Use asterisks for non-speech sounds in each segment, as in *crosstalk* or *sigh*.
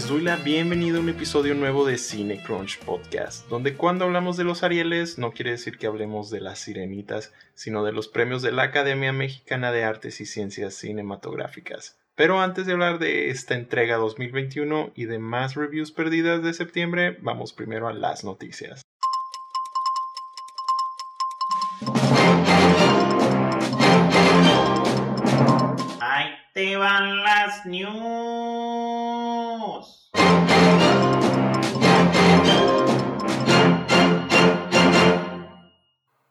Les doy la bienvenida a un episodio nuevo de Cine Crunch Podcast, donde cuando hablamos de los Arieles no quiere decir que hablemos de las sirenitas, sino de los premios de la Academia Mexicana de Artes y Ciencias Cinematográficas. Pero antes de hablar de esta entrega 2021 y de más reviews perdidas de septiembre, vamos primero a las noticias. Ahí te van las news.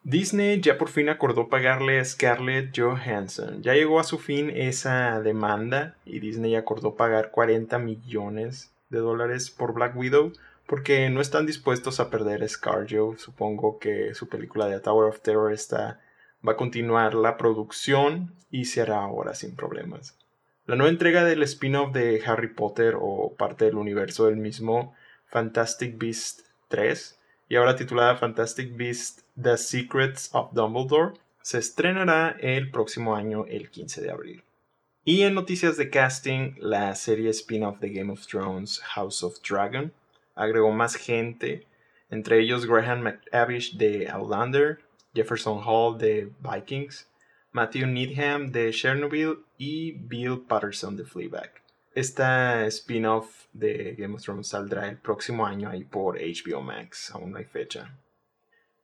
Disney ya por fin acordó pagarle a Scarlett Johansson. Ya llegó a su fin esa demanda y Disney acordó pagar 40 millones de dólares por Black Widow porque no están dispuestos a perder a ScarJo. Supongo que su película de Tower of Terror está, va a continuar la producción y se hará ahora sin problemas. La nueva entrega del spin-off de Harry Potter o parte del universo del mismo Fantastic Beast 3 y ahora titulada Fantastic Beasts The Secrets of Dumbledore, se estrenará el próximo año, el 15 de abril. Y en noticias de casting, la serie spin-off de Game of Thrones, House of Dragon, agregó más gente, entre ellos Graham McAvish de Outlander, Jefferson Hall de Vikings, Matthew Needham de Chernobyl y Bill Patterson de Fleabag. Esta spin-off de Game of Thrones saldrá el próximo año ahí por HBO Max, aún no hay fecha.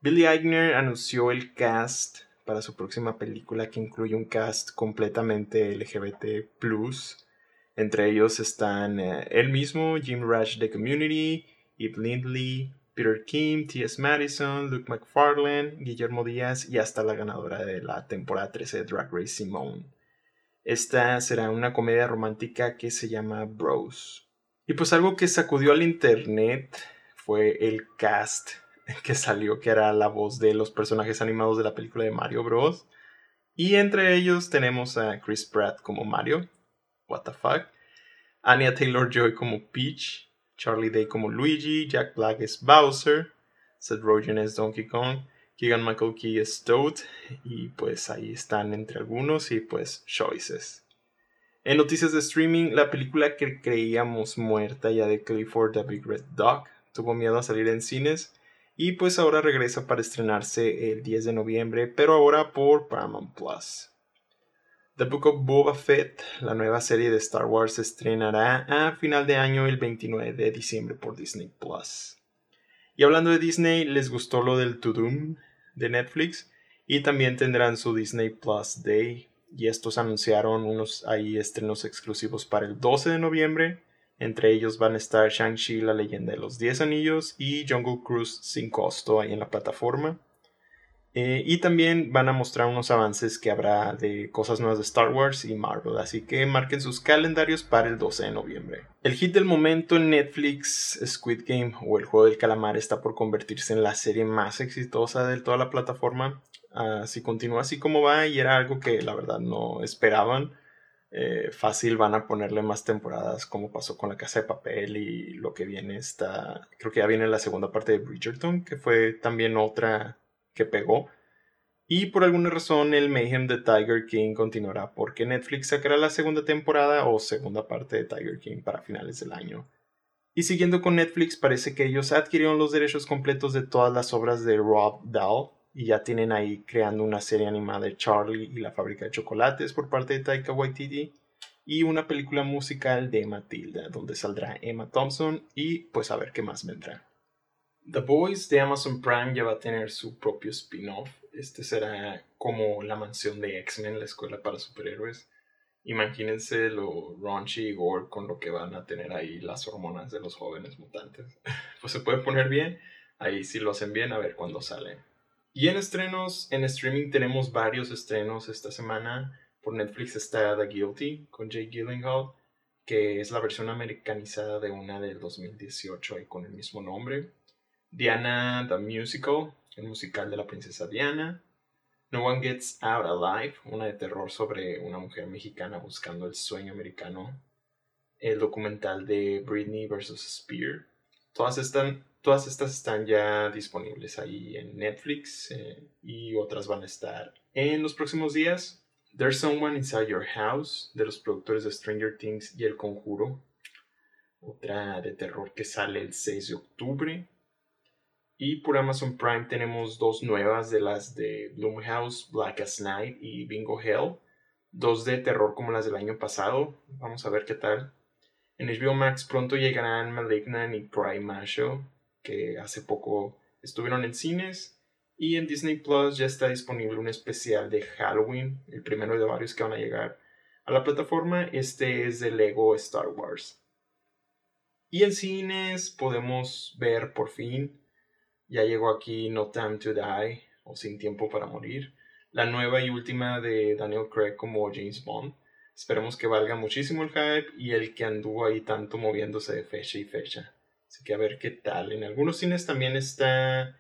Billy Eichner anunció el cast para su próxima película que incluye un cast completamente LGBT+. Entre ellos están eh, él mismo, Jim Rush de Community, Eve Lindley, Peter Kim, T.S. Madison, Luke McFarlane, Guillermo Díaz y hasta la ganadora de la temporada 13 de Drag Race Simone. Esta será una comedia romántica que se llama Bros. Y pues algo que sacudió al internet fue el cast *laughs* que salió, que era la voz de los personajes animados de la película de Mario Bros. Y entre ellos tenemos a Chris Pratt como Mario, what the fuck, Anya Taylor Joy como Peach, Charlie Day como Luigi, Jack Black es Bowser, Seth Rogen es Donkey Kong, Keegan Michael Key es Toad y pues ahí están entre algunos y pues choices. En noticias de streaming, la película que creíamos muerta ya de Clifford the Big Red Dog tuvo miedo a salir en cines y pues ahora regresa para estrenarse el 10 de noviembre, pero ahora por Paramount Plus. The Book of Boba Fett, la nueva serie de Star Wars, estrenará a final de año el 29 de diciembre por Disney Plus. Y hablando de Disney, les gustó lo del To Doom de Netflix y también tendrán su Disney Plus Day. Y estos anunciaron unos ahí estrenos exclusivos para el 12 de noviembre. Entre ellos van a estar Shang-Chi, la leyenda de los 10 anillos y Jungle Cruise sin costo ahí en la plataforma. Eh, y también van a mostrar unos avances que habrá de cosas nuevas de Star Wars y Marvel, así que marquen sus calendarios para el 12 de noviembre. El hit del momento en Netflix, Squid Game o el juego del calamar, está por convertirse en la serie más exitosa de toda la plataforma. Uh, si continúa así como va, y era algo que la verdad no esperaban, eh, fácil van a ponerle más temporadas como pasó con la casa de papel y lo que viene está, creo que ya viene la segunda parte de Bridgerton, que fue también otra que pegó. Y por alguna razón el Mayhem de Tiger King continuará porque Netflix sacará la segunda temporada o segunda parte de Tiger King para finales del año. Y siguiendo con Netflix parece que ellos adquirieron los derechos completos de todas las obras de Rob Dahl y ya tienen ahí creando una serie animada de Charlie y la fábrica de chocolates por parte de Taika Waititi y una película musical de Matilda donde saldrá Emma Thompson y pues a ver qué más vendrá. The Boys de Amazon Prime ya va a tener su propio spin-off. Este será como la mansión de X-Men, la escuela para superhéroes. Imagínense lo raunchy y gore con lo que van a tener ahí las hormonas de los jóvenes mutantes. *laughs* pues se puede poner bien. Ahí si lo hacen bien, a ver cuándo sale. Y en estrenos, en streaming tenemos varios estrenos esta semana. Por Netflix está The Guilty con Jake Gyllenhaal, que es la versión americanizada de una del 2018 y con el mismo nombre. Diana the Musical, el musical de la princesa Diana. No One Gets Out Alive, una de terror sobre una mujer mexicana buscando el sueño americano. El documental de Britney vs. Spear. Todas, todas estas están ya disponibles ahí en Netflix eh, y otras van a estar en los próximos días. There's Someone Inside Your House, de los productores de Stranger Things y El Conjuro. otra de terror que sale el 6 de octubre. Y por Amazon Prime tenemos dos nuevas de las de Blumhouse, Black as Night y Bingo Hell. Dos de terror como las del año pasado. Vamos a ver qué tal. En HBO Max pronto llegarán Malignant y Prime Show, que hace poco estuvieron en cines. Y en Disney Plus ya está disponible un especial de Halloween, el primero de varios que van a llegar a la plataforma. Este es de Lego Star Wars. Y en cines podemos ver por fin ya llegó aquí No Time to Die o Sin Tiempo para Morir, la nueva y última de Daniel Craig como James Bond. Esperemos que valga muchísimo el hype y el que anduvo ahí tanto moviéndose de fecha y fecha. Así que a ver qué tal. En algunos cines también está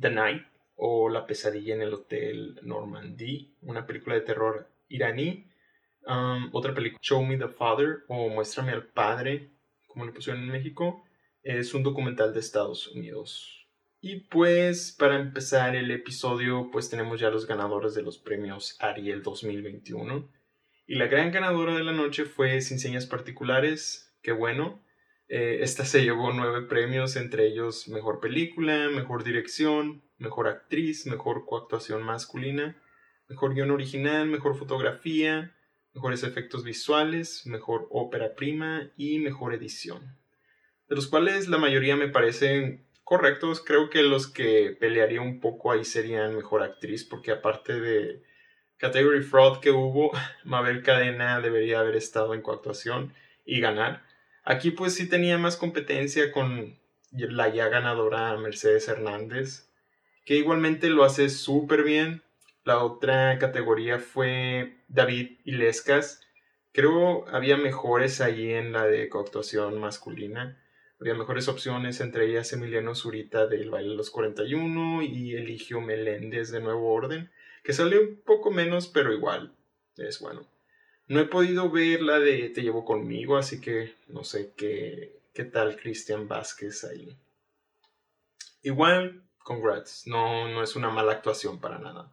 The Night o La pesadilla en el Hotel Normandy, una película de terror iraní. Um, otra película, Show Me the Father o Muéstrame al Padre, como le pusieron en México, es un documental de Estados Unidos. Y pues para empezar el episodio pues tenemos ya los ganadores de los premios Ariel 2021. Y la gran ganadora de la noche fue Sin Señas Particulares, qué bueno. Eh, esta se llevó nueve premios, entre ellos Mejor Película, Mejor Dirección, Mejor Actriz, Mejor Coactuación Masculina, Mejor Guión Original, Mejor Fotografía, Mejores Efectos Visuales, Mejor Ópera Prima y Mejor Edición. De los cuales la mayoría me parecen correctos. Creo que los que pelearía un poco ahí serían mejor actriz, porque aparte de Category Fraud que hubo, *laughs* Mabel Cadena debería haber estado en coactuación y ganar. Aquí pues sí tenía más competencia con la ya ganadora Mercedes Hernández, que igualmente lo hace súper bien. La otra categoría fue David Ilescas. Creo había mejores ahí en la de coactuación masculina. Había mejores opciones, entre ellas Emiliano Zurita del Baile de los 41 y Eligio Meléndez de Nuevo Orden, que salió un poco menos, pero igual es bueno. No he podido ver la de Te llevo conmigo, así que no sé qué, qué tal Cristian Vázquez ahí. Igual, congrats, no, no es una mala actuación para nada.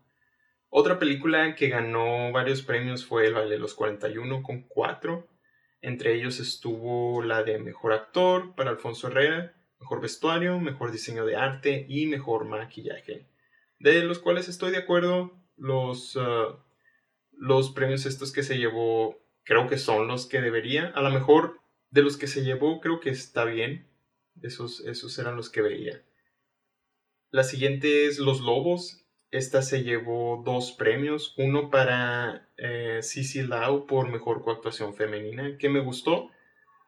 Otra película que ganó varios premios fue El Baile de los 41 con 4 entre ellos estuvo la de Mejor Actor para Alfonso Herrera, Mejor Vestuario, Mejor Diseño de Arte y Mejor Maquillaje. De los cuales estoy de acuerdo, los, uh, los premios estos que se llevó creo que son los que debería. A lo mejor de los que se llevó creo que está bien. Esos, esos eran los que veía. La siguiente es Los Lobos. Esta se llevó dos premios, uno para eh, Cici Lau por mejor coactuación femenina, que me gustó.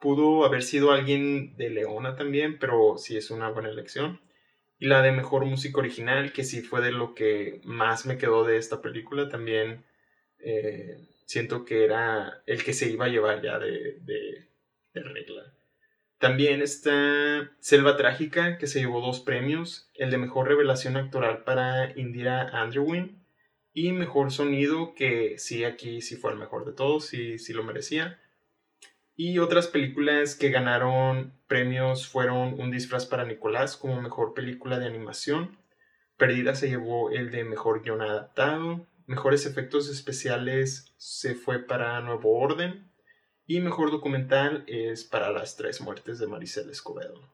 Pudo haber sido alguien de Leona también, pero sí es una buena elección. Y la de mejor música original, que sí fue de lo que más me quedó de esta película, también eh, siento que era el que se iba a llevar ya de, de regla. También está Selva Trágica, que se llevó dos premios, el de Mejor Revelación Actoral para Indira Andrewin y Mejor Sonido, que sí, aquí sí fue el mejor de todos, y sí lo merecía. Y otras películas que ganaron premios fueron Un disfraz para Nicolás como Mejor Película de Animación, Perdida se llevó el de Mejor Guión Adaptado, Mejores Efectos Especiales se fue para Nuevo Orden, y mejor documental es para las tres muertes de Maricel Escobedo.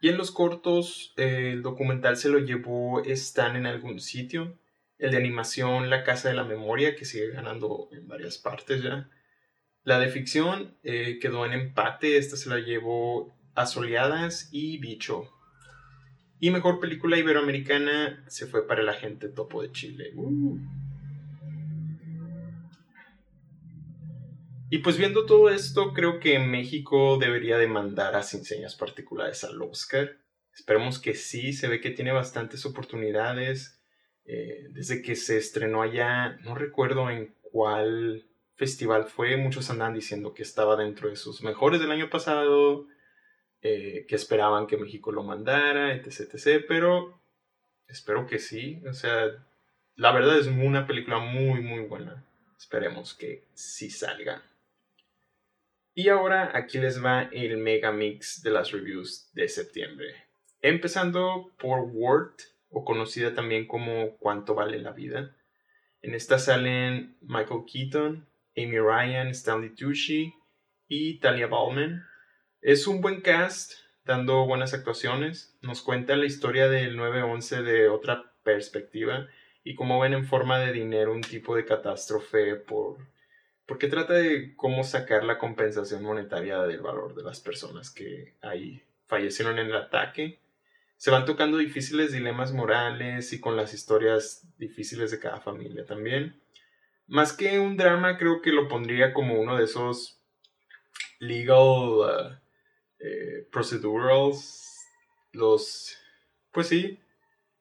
Y en los cortos, el documental se lo llevó Están en algún sitio. El de animación, La Casa de la Memoria, que sigue ganando en varias partes ya. La de ficción eh, quedó en empate, esta se la llevó Asoleadas y Bicho. Y mejor película iberoamericana se fue para el agente Topo de Chile. Uh. Y pues viendo todo esto, creo que México debería demandar a Sin Señas Particulares al Oscar. Esperemos que sí, se ve que tiene bastantes oportunidades. Eh, desde que se estrenó allá, no recuerdo en cuál festival fue, muchos andan diciendo que estaba dentro de sus mejores del año pasado, eh, que esperaban que México lo mandara, etc, etc. Pero espero que sí. O sea, la verdad es una película muy, muy buena. Esperemos que sí salga. Y ahora aquí les va el mega mix de las reviews de septiembre. Empezando por Word, o conocida también como Cuánto vale la vida. En esta salen Michael Keaton, Amy Ryan, Stanley Tucci y Talia Ballman. Es un buen cast, dando buenas actuaciones. Nos cuenta la historia del 9-11 de otra perspectiva y cómo ven en forma de dinero un tipo de catástrofe por porque trata de cómo sacar la compensación monetaria del valor de las personas que ahí fallecieron en el ataque. Se van tocando difíciles dilemas morales y con las historias difíciles de cada familia también. Más que un drama, creo que lo pondría como uno de esos legal uh, eh, procedurals, los, pues sí,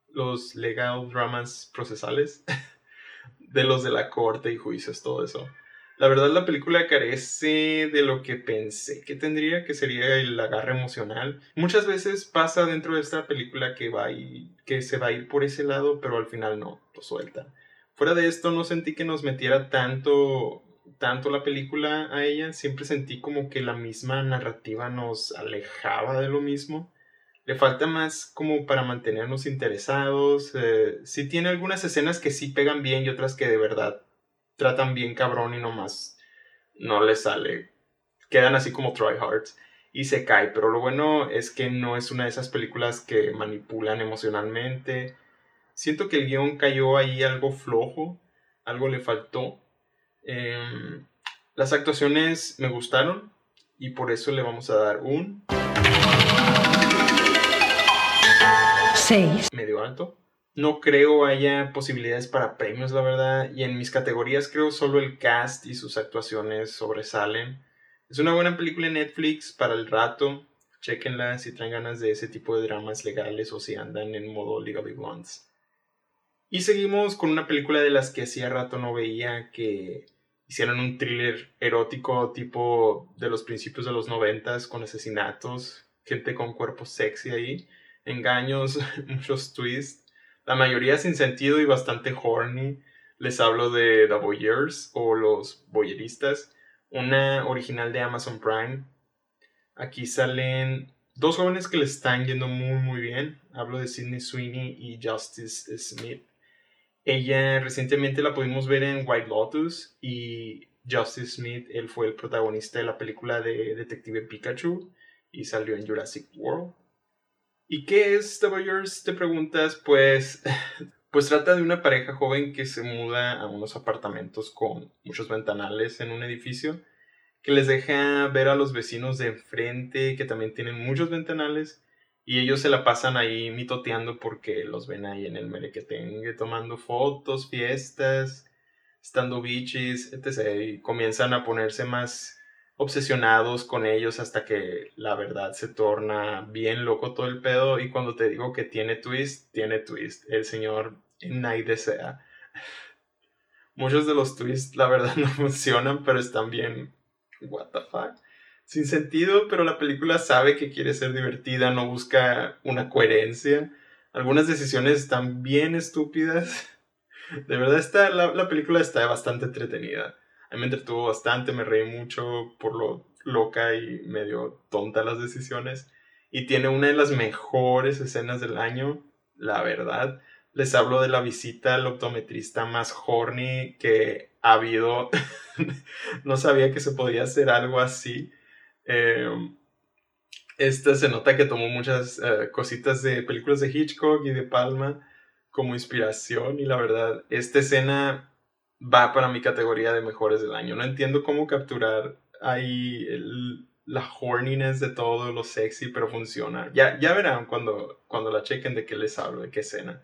los legal dramas procesales, *laughs* de los de la corte y juicios, todo eso. La verdad la película carece de lo que pensé que tendría, que sería el agarre emocional. Muchas veces pasa dentro de esta película que va y que se va a ir por ese lado, pero al final no, lo suelta. Fuera de esto no sentí que nos metiera tanto tanto la película a ella, siempre sentí como que la misma narrativa nos alejaba de lo mismo. Le falta más como para mantenernos interesados. Eh, sí tiene algunas escenas que sí pegan bien y otras que de verdad tratan bien cabrón y nomás no le sale. Quedan así como tryhards y se cae. Pero lo bueno es que no es una de esas películas que manipulan emocionalmente. Siento que el guion cayó ahí algo flojo, algo le faltó. Em, las actuaciones me gustaron y por eso le vamos a dar un 6. Medio alto. No creo haya posibilidades para premios, la verdad. Y en mis categorías creo solo el cast y sus actuaciones sobresalen. Es una buena película en Netflix para el rato. Chequenla si traen ganas de ese tipo de dramas legales o si andan en modo Legally Blondes. Y seguimos con una película de las que hacía rato no veía que hicieron un thriller erótico tipo de los principios de los noventas con asesinatos, gente con cuerpo sexy ahí, engaños, *laughs* muchos twists, la mayoría sin sentido y bastante horny. Les hablo de The Voyeurs o los Voyeristas, una original de Amazon Prime. Aquí salen dos jóvenes que le están yendo muy muy bien. Hablo de Sidney Sweeney y Justice Smith. Ella recientemente la pudimos ver en White Lotus y Justice Smith, él fue el protagonista de la película de Detective Pikachu y salió en Jurassic World. ¿Y qué es The Voyeurs? Te preguntas, pues, *laughs* pues trata de una pareja joven que se muda a unos apartamentos con muchos ventanales en un edificio que les deja ver a los vecinos de enfrente que también tienen muchos ventanales y ellos se la pasan ahí mitoteando porque los ven ahí en el merequetengue tomando fotos, fiestas, estando bichis, etc. Y comienzan a ponerse más obsesionados con ellos hasta que la verdad se torna bien loco todo el pedo. Y cuando te digo que tiene twist, tiene twist. El señor nadie desea. Muchos de los twists, la verdad, *laughs* no funcionan, pero están bien. ¿What the fuck? sin sentido, pero la película sabe que quiere ser divertida, no busca una coherencia. Algunas decisiones están bien estúpidas. *laughs* De verdad, está, la, película está bastante entretenida. A mí me entretuvo bastante, me reí mucho por lo loca y medio tonta las decisiones. Y tiene una de las mejores escenas del año, la verdad. Les hablo de la visita al optometrista más horny que ha habido. *laughs* no sabía que se podía hacer algo así. Eh, esta se nota que tomó muchas eh, cositas de películas de Hitchcock y de Palma como inspiración y la verdad, esta escena va para mi categoría de mejores del año. No entiendo cómo capturar ahí la horniness de todo, lo sexy, pero funciona. Ya, ya verán cuando, cuando la chequen de qué les hablo, de qué escena.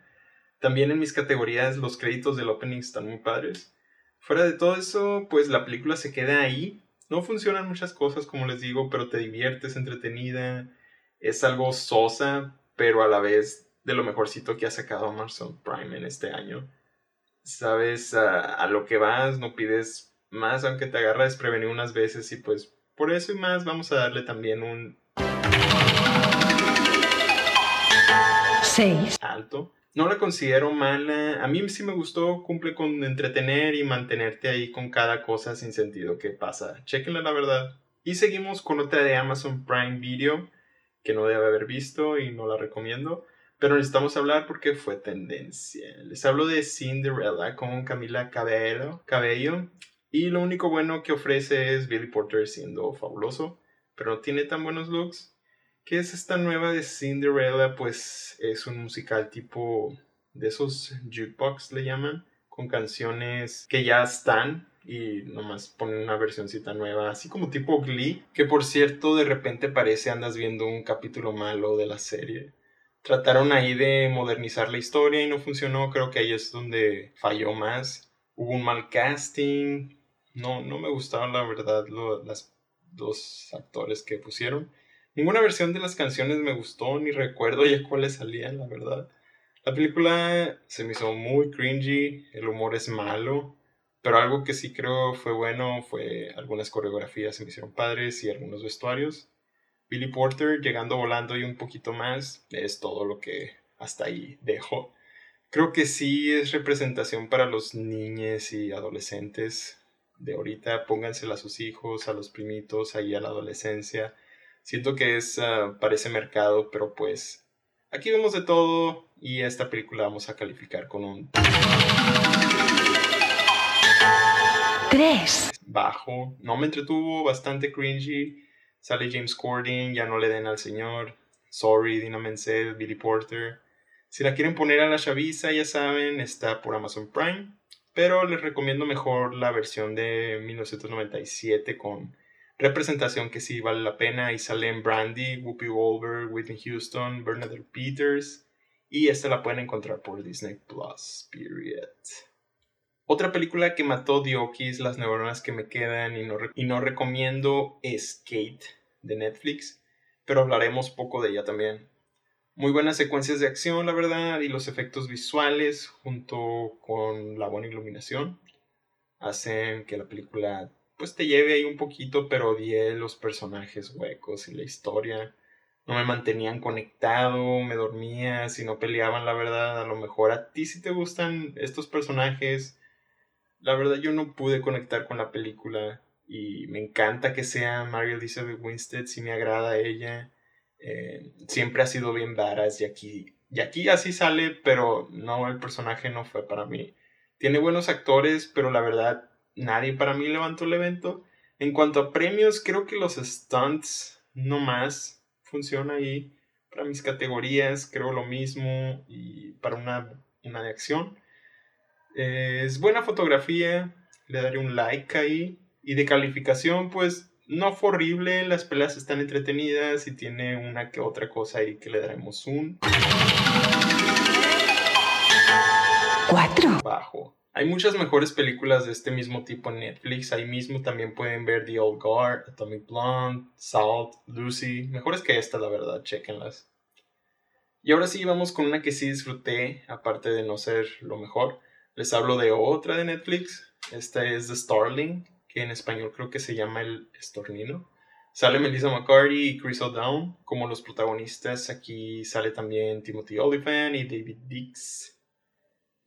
También en mis categorías los créditos del opening están muy padres. Fuera de todo eso, pues la película se queda ahí no funcionan muchas cosas, como les digo, pero te diviertes, entretenida. Es algo sosa, pero a la vez de lo mejorcito que ha sacado Amazon Prime en este año. Sabes a, lo que vas, no pides más, aunque te agarra desprevenido unas veces y pues por eso y más vamos a darle también un 6 alto. No la considero mala. A mí sí me gustó, cumple con entretener y mantenerte ahí con cada cosa sin sentido que pasa. Chequenla la verdad. Y seguimos con otra de Amazon Prime Video que no debe haber visto y no la recomiendo. Pero necesitamos hablar porque fue tendencia. Les hablo de Cinderella con Camila Cabello. Cabello y lo único bueno que ofrece es Billy Porter siendo fabuloso. pero no tiene tan buenos looks. ¿Qué es esta nueva de Cinderella? Pues es un musical tipo de esos jukebox le llaman, con canciones que ya están y nomás ponen una versioncita nueva, así como tipo Glee, que por cierto de repente parece andas viendo un capítulo malo de la serie. Trataron ahí de modernizar la historia y no funcionó, creo que ahí es donde falló más. Hubo un mal casting, no, no me gustaron la verdad los dos actores que pusieron. Ninguna versión de las canciones me gustó, ni recuerdo ya cuáles salían, la verdad. La película se me hizo muy cringy, el humor es malo, pero algo que sí creo fue bueno fue algunas coreografías se me hicieron padres y algunos vestuarios. Billy Porter llegando volando y un poquito más es todo lo que hasta ahí dejo. Creo que sí es representación para los niños y adolescentes de ahorita. Póngansela a sus hijos, a los primitos, ahí a la adolescencia. Siento que es, uh, parece mercado, pero pues aquí vemos de todo y esta película vamos a calificar con un 3. Bajo. No me entretuvo, bastante cringy. Sale James Corden, ya no le den al señor. Sorry, Dina Menzel, Billy Porter. Si la quieren poner a la chaviza, ya saben, está por Amazon Prime. Pero les recomiendo mejor la versión de 1997 con representación que sí vale la pena. Y salen Brandy, Whoopi Wolver, Whitney Houston, Bernadette Peters. Y esta la pueden encontrar por Disney Plus. Period. Otra película que mató Diokis, las neuronas que me quedan y no, y no recomiendo es Kate de Netflix, pero hablaremos poco de ella también. Muy buenas secuencias de acción, la verdad, y los efectos visuales junto con la buena iluminación hacen que la película pues te lleve ahí un poquito, pero odié los personajes huecos y la historia. No me mantenían conectado, me dormía, si no peleaban, la verdad, a lo mejor a ti si te gustan estos personajes la verdad yo no pude conectar con la película y me encanta que sea Mary Elizabeth Winstead, si me agrada ella. Eh, siempre ha sido bien varas y aquí, y aquí así sale, pero no, el personaje no fue para mí. Tiene buenos actores, pero la verdad nadie para mí levantó el evento. En cuanto a premios, creo que los stunts no más funciona ahí. Para mis categorías creo lo mismo y para una, una de acción es buena fotografía, le daré un like ahí. Y de calificación, pues no fue horrible, las peleas están entretenidas y tiene una que otra cosa ahí que le daremos un 4 bajo. Hay muchas mejores películas de este mismo tipo en Netflix. Ahí mismo también pueden ver The Old Guard, Atomic Blonde, Salt, Lucy. Mejores que esta, la verdad, chequenlas. Y ahora sí, vamos con una que sí disfruté, aparte de no ser lo mejor. Les hablo de otra de Netflix. Esta es The Starling, que en español creo que se llama El Estornino. Sale Melissa McCarthy y Chris O'Dowd como los protagonistas. Aquí sale también Timothy Olyphant y David Dix.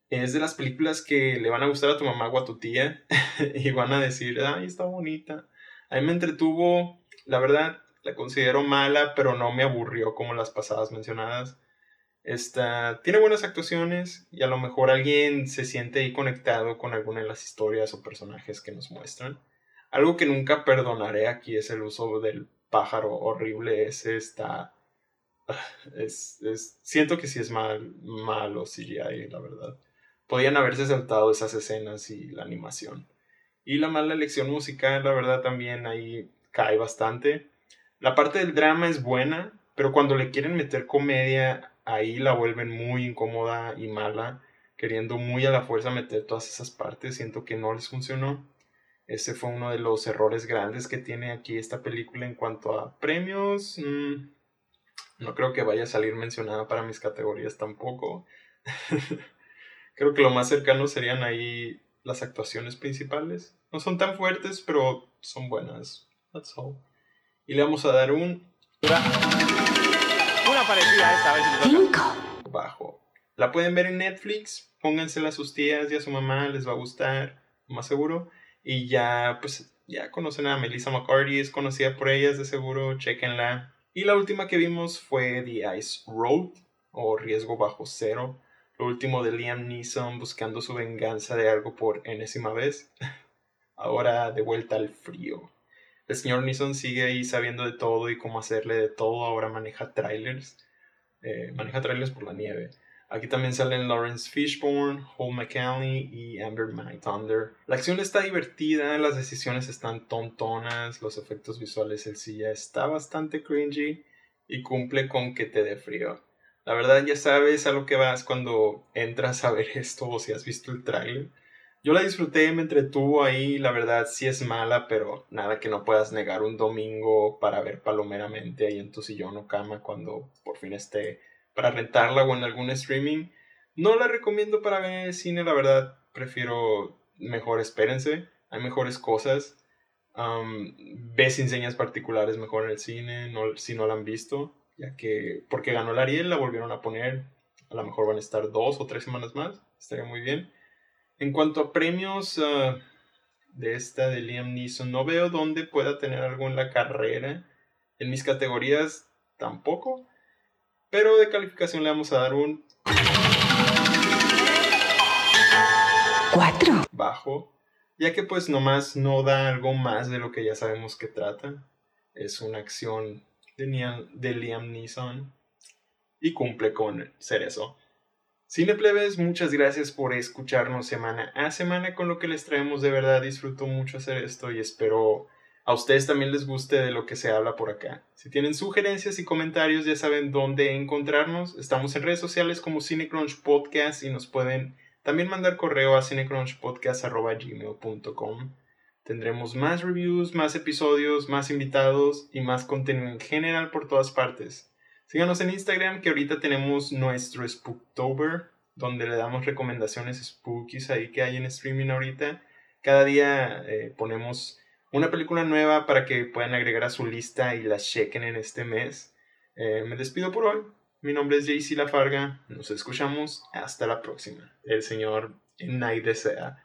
Es de las películas que le van a gustar a tu mamá o a tu tía *laughs* y van a decir, ay, está bonita. A mí me entretuvo, la verdad, la considero mala, pero no me aburrió como las pasadas mencionadas. Esta, tiene buenas actuaciones y a lo mejor alguien se siente ahí conectado con alguna de las historias o personajes que nos muestran. Algo que nunca perdonaré aquí es el uso del pájaro horrible. Ese está. *sighs* Es, es, siento que sí es mal, malo CGI, la verdad. Podían haberse saltado esas escenas y la animación. Y la mala elección musical, la verdad, también ahí cae bastante. La parte del drama es buena, pero cuando le quieren meter comedia ahí la vuelven muy incómoda y mala, queriendo muy a la fuerza meter todas esas partes, siento que no les funcionó. Ese fue uno de los errores grandes que tiene aquí esta película en cuanto a premios. Mm, no creo que vaya a salir mencionada para mis categorías tampoco. *laughs* creo que lo más cercano serían ahí las actuaciones principales. No son tan fuertes, pero son buenas. That's all. Y le vamos a dar un parecida esta vez. 5. Bajo. La pueden ver en Netflix. Póngansela a sus tías y a su mamá. Les va a gustar. Más seguro. Y ya, pues, ya conocen a Melissa McCarthy. Es conocida por ellas, de seguro. Chequenla. Y la última que vimos fue The Ice Road. O Riesgo Bajo Cero. Lo último de Liam Neeson buscando su venganza de algo por enésima vez. *laughs* Ahora de vuelta al frío. El señor Neeson sigue ahí sabiendo de todo y cómo hacerle de todo. Ahora maneja trailers. Eh, maneja trailers por la nieve. Aquí también salen Lawrence Fishburne, Hall McCalley y Amber My Thunder. La acción está divertida, las decisiones están tontonas, los efectos visuales el sí ya está bastante cringy y cumple con que te dé frío. La verdad ya sabes a lo que vas cuando entras a ver *laughs* esto o si has visto el tráiler. Yo la disfruté, me entretuvo ahí, la verdad sí es mala, pero nada que no puedas negar un domingo para ver palomeramente ahí en tu sillón o cama cuando por fin esté para rentarla o en algún streaming. No la recomiendo para ver cine, la verdad prefiero mejor espérense, hay mejores cosas. Um, ves enseñas particulares mejor en el cine, si no la han visto, ya que porque ganó la Ariel la volvieron a poner, a lo mejor van a estar dos o tres semanas más, estaría muy bien. En cuanto a premios uh, de esta de Liam Neeson, no veo dónde pueda tener algo en la carrera. En mis categorías tampoco. Pero de calificación le vamos a dar un 4. bajo, ya que pues nomás no da algo más de lo que ya sabemos que trata. Es una acción de Liam, de Liam Neeson y cumple con ser eso. Cineplebes, muchas gracias por escucharnos semana a semana con lo que les traemos. De verdad disfruto mucho hacer esto y espero a ustedes también les guste de lo que se habla por acá. Si tienen sugerencias y comentarios, ya saben dónde encontrarnos. Estamos en redes sociales como Cinecrunch Podcast y nos pueden también mandar correo a cinecrunchpodcast.gmail.com. Tendremos más reviews, más episodios, más invitados y más contenido en general por todas partes. Síganos en Instagram que ahorita tenemos nuestro Spooktober, donde le damos recomendaciones spookies ahí que hay en streaming ahorita. Cada día eh, ponemos una película nueva para que puedan agregar a su lista y la chequen en este mes. Eh, me despido por hoy. Mi nombre es JC Lafarga. Nos escuchamos. Hasta la próxima. El señor Night desea.